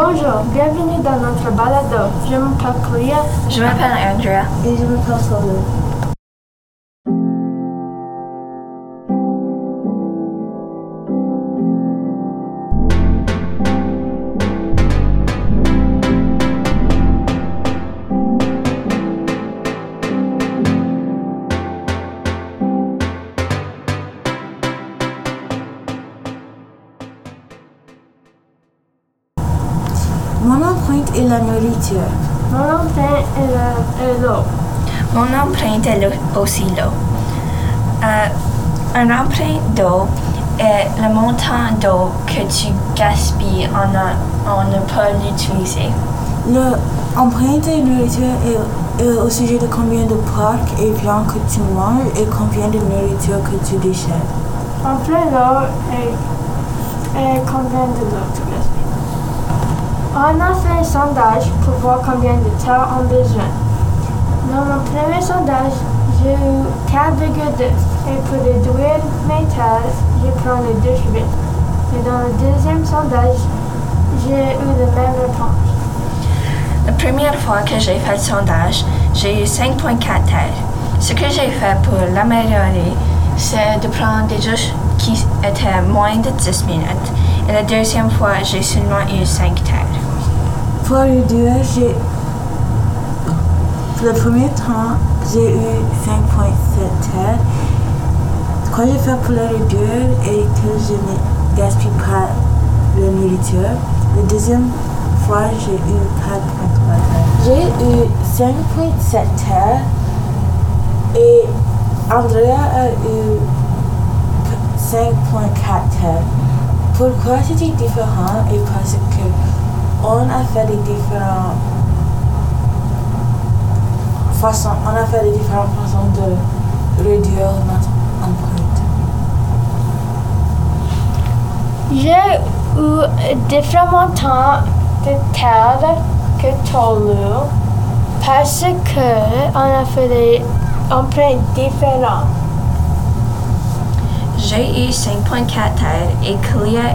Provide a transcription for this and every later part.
Bonjour, bienvenue dans notre balado. Je m'appelle Clea. Je m'appelle Andrea. Et je m'appelle Solo. Mon empreinte est la nourriture. Mon empreinte est le- est l'eau. Mon empreinte est le- aussi l'eau. Euh, un empreinte d'eau est le montant d'eau que tu gaspilles en, ne- en ne pas l'utiliser. Le empreinte de nourriture est, est au sujet de combien de porc et viande que tu manges et combien de nourriture que tu déchets. Empreinte l'eau et, et combien de l'eau tu gaspilles? On a fait un sondage pour voir combien de terre on besoin. Dans mon premier sondage, j'ai eu 4,2 et pour réduire mes terres, je prends les 2 8. Et dans le deuxième sondage, j'ai eu la même réponse. La première fois que j'ai fait le sondage, j'ai eu 5.4 terres. Ce que j'ai fait pour l'améliorer, c'est de prendre des douches qui étaient moins de 10 minutes. Et la deuxième fois, j'ai seulement eu 5 terres. Pour réduire, j'ai. Pour le premier temps, j'ai eu 5,7 terres. Quand j'ai fait pour le réduire et que je ne gaspille pas la nourriture, la deuxième fois, j'ai eu 4,3 terres. J'ai eu 5,7 terres et Andrea a eu 5,4 terres. Pourquoi c'était différent et parce que on a fait des différentes façons, on a fait des différentes façons de réduire notre empreinte. J'ai eu différents temps de terre que Tolu parce que on a fait des empreintes différentes. J'ai eu 5.4 terres et Clea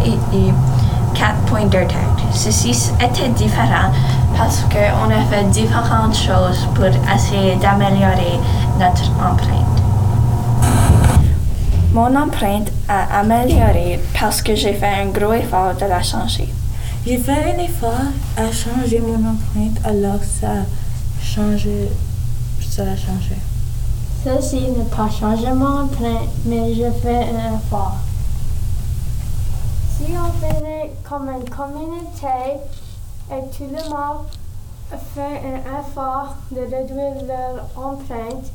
eu 4.2 terres. Ceci était différent parce qu'on a fait différentes choses pour essayer d'améliorer notre empreinte. Mon empreinte a amélioré parce que j'ai fait un gros effort de la changer. J'ai fait un effort à changer mon empreinte alors ça a changé, ça a changé. Ceci n'est pas changé mon empreinte, mais je fais un effort. Si on faisait comme une communauté et tout le monde fait un effort de réduire leur empreinte,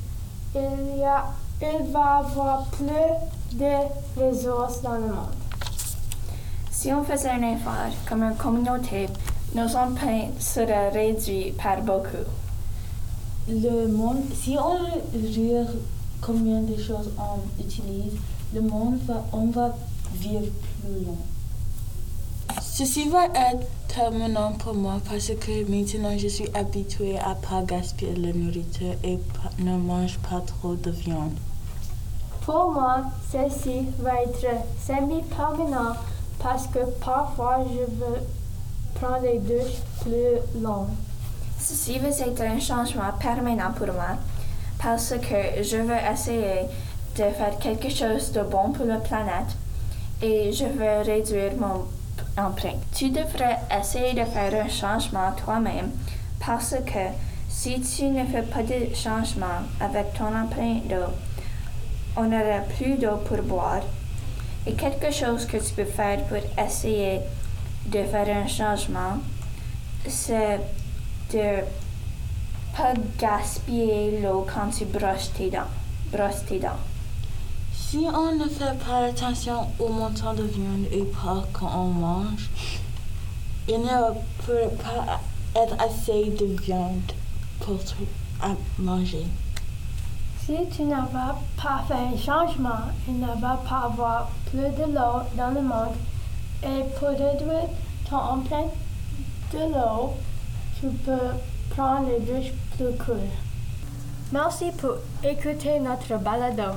il, y a, il va y avoir plus de ressources dans le monde. Si on faisait un effort comme une communauté, nos empreintes seraient réduites par beaucoup. Le monde, si on réduit combien de choses on utilise, le monde va, on va vivre plus long. Ceci va être terminant pour moi parce que maintenant je suis habituée à pas gaspiller la nourriture et ne mange pas trop de viande. Pour moi, ceci va être semi-permanent parce que parfois je veux prendre des douches plus longues. Ceci va être un changement permanent pour moi parce que je veux essayer de faire quelque chose de bon pour la planète et je veux réduire mon Tu devrais essayer de faire un changement toi-même parce que si tu ne fais pas de changement avec ton empreinte d'eau, on n'aura plus d'eau pour boire. Et quelque chose que tu peux faire pour essayer de faire un changement, c'est de pas gaspiller l'eau quand tu brosses tes dents. Brosses tes dents. Si on ne fait pas attention au montant de viande et pas quand on mange, il ne peut pas être assez de viande pour tout à manger. Si tu n'as pas fait un changement, il ne va pas avoir plus de l'eau dans le monde. Et pour réduire ton empreinte de l'eau, tu peux prendre les douches plus cool. Merci pour écouter notre balado.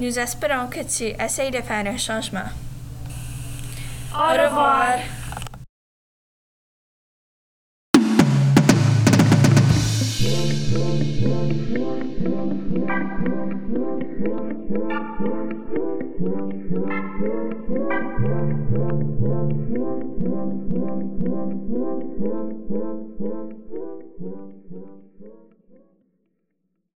Nous espérons que tu essayes de faire un changement. Au revoir. Au revoir.